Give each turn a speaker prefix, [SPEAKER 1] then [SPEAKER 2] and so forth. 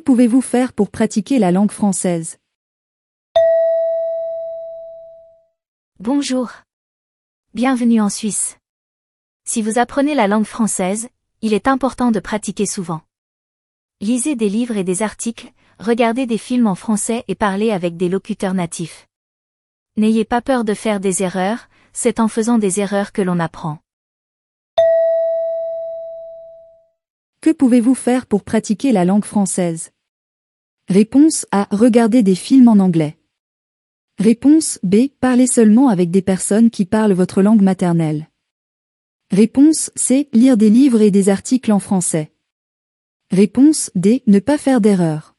[SPEAKER 1] pouvez-vous faire pour pratiquer la langue française?
[SPEAKER 2] Bonjour. Bienvenue en Suisse. Si vous apprenez la langue française, il est important de pratiquer souvent. Lisez des livres et des articles, regardez des films en français et parlez avec des locuteurs natifs. N'ayez pas peur de faire des erreurs, c'est en faisant des erreurs que l'on apprend.
[SPEAKER 1] Que pouvez-vous faire pour pratiquer la langue française? Réponse A. Regarder des films en anglais. Réponse B. Parlez seulement avec des personnes qui parlent votre langue maternelle. Réponse C. Lire des livres et des articles en français. Réponse D. Ne pas faire d'erreur.